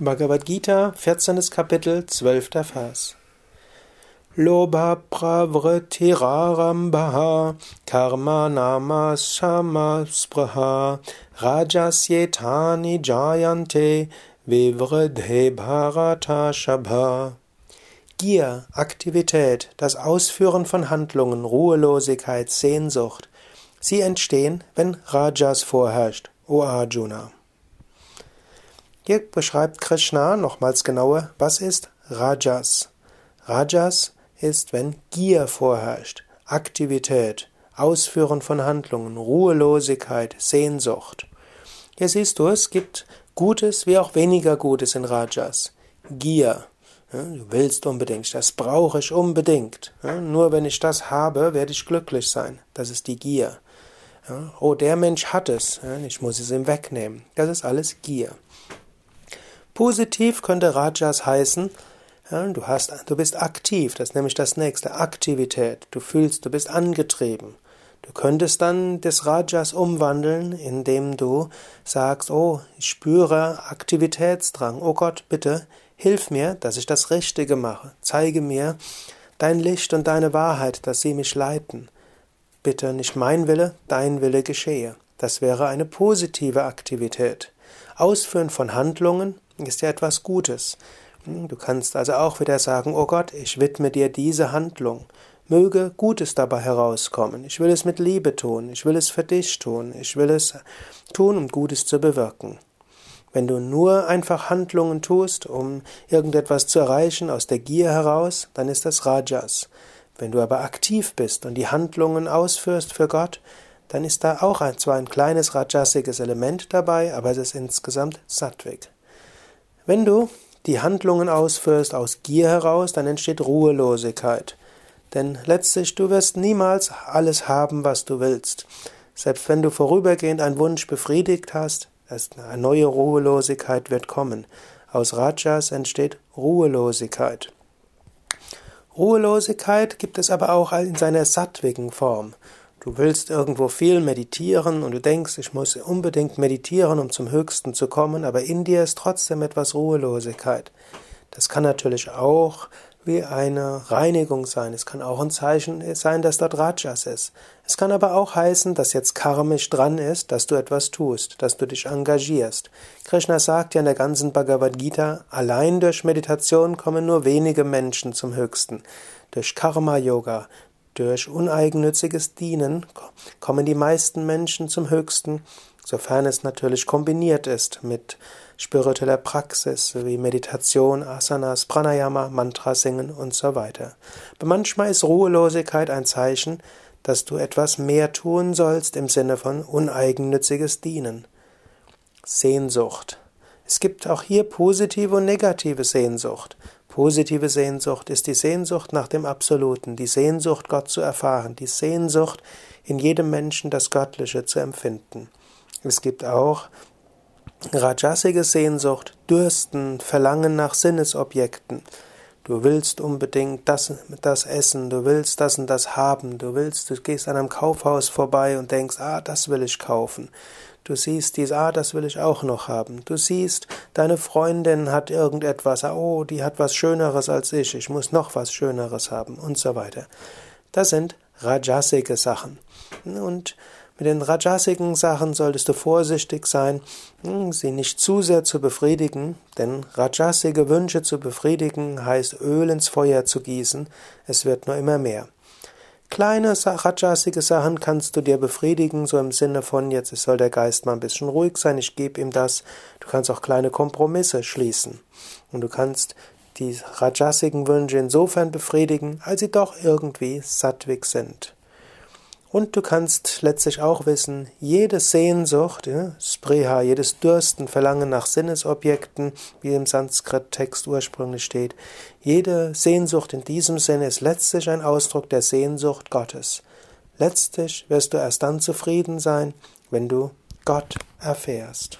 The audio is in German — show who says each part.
Speaker 1: Bhagavad Gita, 14. Kapitel, 12. Vers. Lobha pravritirarambha karma nama samaspraha rajasyetani jayante vivridhe bharata shabha. Gier, Aktivität, das Ausführen von Handlungen, Ruhelosigkeit, Sehnsucht, sie entstehen, wenn Rajas vorherrscht, O Arjuna. Hier beschreibt Krishna nochmals genauer, was ist Rajas. Rajas ist, wenn Gier vorherrscht, Aktivität, Ausführen von Handlungen, Ruhelosigkeit, Sehnsucht. Hier siehst du, es gibt Gutes wie auch weniger Gutes in Rajas. Gier. Du willst unbedingt, das brauche ich unbedingt. Nur wenn ich das habe, werde ich glücklich sein. Das ist die Gier. Oh, der Mensch hat es, ich muss es ihm wegnehmen. Das ist alles Gier. Positiv könnte Rajas heißen, ja, du, hast, du bist aktiv, das ist nämlich das nächste, Aktivität. Du fühlst, du bist angetrieben. Du könntest dann des Rajas umwandeln, indem du sagst, oh, ich spüre Aktivitätsdrang. Oh Gott, bitte, hilf mir, dass ich das Richtige mache. Zeige mir dein Licht und deine Wahrheit, dass sie mich leiten. Bitte nicht mein Wille, dein Wille geschehe. Das wäre eine positive Aktivität. Ausführen von Handlungen ist ja etwas Gutes. Du kannst also auch wieder sagen, oh Gott, ich widme dir diese Handlung. Möge Gutes dabei herauskommen. Ich will es mit Liebe tun. Ich will es für dich tun. Ich will es tun, um Gutes zu bewirken. Wenn du nur einfach Handlungen tust, um irgendetwas zu erreichen aus der Gier heraus, dann ist das Rajas. Wenn du aber aktiv bist und die Handlungen ausführst für Gott, dann ist da auch zwar ein kleines rajasiges Element dabei, aber es ist insgesamt Sattvik. Wenn du die Handlungen ausführst aus Gier heraus, dann entsteht Ruhelosigkeit. Denn letztlich, du wirst niemals alles haben, was du willst. Selbst wenn du vorübergehend einen Wunsch befriedigt hast, eine neue Ruhelosigkeit wird kommen. Aus Rajas entsteht Ruhelosigkeit. Ruhelosigkeit gibt es aber auch in seiner sattwigen Form. Du willst irgendwo viel meditieren und du denkst, ich muss unbedingt meditieren, um zum Höchsten zu kommen, aber in dir ist trotzdem etwas Ruhelosigkeit. Das kann natürlich auch wie eine Reinigung sein. Es kann auch ein Zeichen sein, dass dort Rajas ist. Es kann aber auch heißen, dass jetzt karmisch dran ist, dass du etwas tust, dass du dich engagierst. Krishna sagt ja in der ganzen Bhagavad Gita, allein durch Meditation kommen nur wenige Menschen zum Höchsten. Durch Karma Yoga, durch uneigennütziges Dienen kommen die meisten Menschen zum Höchsten, sofern es natürlich kombiniert ist mit spiritueller Praxis wie Meditation, Asanas, Pranayama, Mantra singen und so weiter. Aber manchmal ist Ruhelosigkeit ein Zeichen, dass du etwas mehr tun sollst im Sinne von uneigennütziges Dienen. Sehnsucht. Es gibt auch hier positive und negative Sehnsucht. Positive Sehnsucht ist die Sehnsucht nach dem Absoluten, die Sehnsucht, Gott zu erfahren, die Sehnsucht, in jedem Menschen das Göttliche zu empfinden. Es gibt auch rajasige Sehnsucht, Dürsten, Verlangen nach Sinnesobjekten. Du willst unbedingt das, das essen, du willst das und das haben, du willst, du gehst an einem Kaufhaus vorbei und denkst, ah, das will ich kaufen. Du siehst dies, ah, das will ich auch noch haben. Du siehst, deine Freundin hat irgendetwas, ah, oh, die hat was Schöneres als ich, ich muss noch was Schöneres haben und so weiter. Das sind rajasige Sachen. Und mit den rajasigen Sachen solltest du vorsichtig sein, hm, sie nicht zu sehr zu befriedigen, denn rajasige Wünsche zu befriedigen heißt Öl ins Feuer zu gießen, es wird nur immer mehr. Kleine rajasige Sachen kannst du dir befriedigen, so im Sinne von, jetzt soll der Geist mal ein bisschen ruhig sein, ich gebe ihm das. Du kannst auch kleine Kompromisse schließen. Und du kannst die rajasigen Wünsche insofern befriedigen, als sie doch irgendwie sattwig sind. Und du kannst letztlich auch wissen, jede Sehnsucht, ja, Spreha, jedes Dürsten, Verlangen nach Sinnesobjekten, wie im Sanskrit-Text ursprünglich steht, jede Sehnsucht in diesem Sinne ist letztlich ein Ausdruck der Sehnsucht Gottes. Letztlich wirst du erst dann zufrieden sein, wenn du Gott erfährst.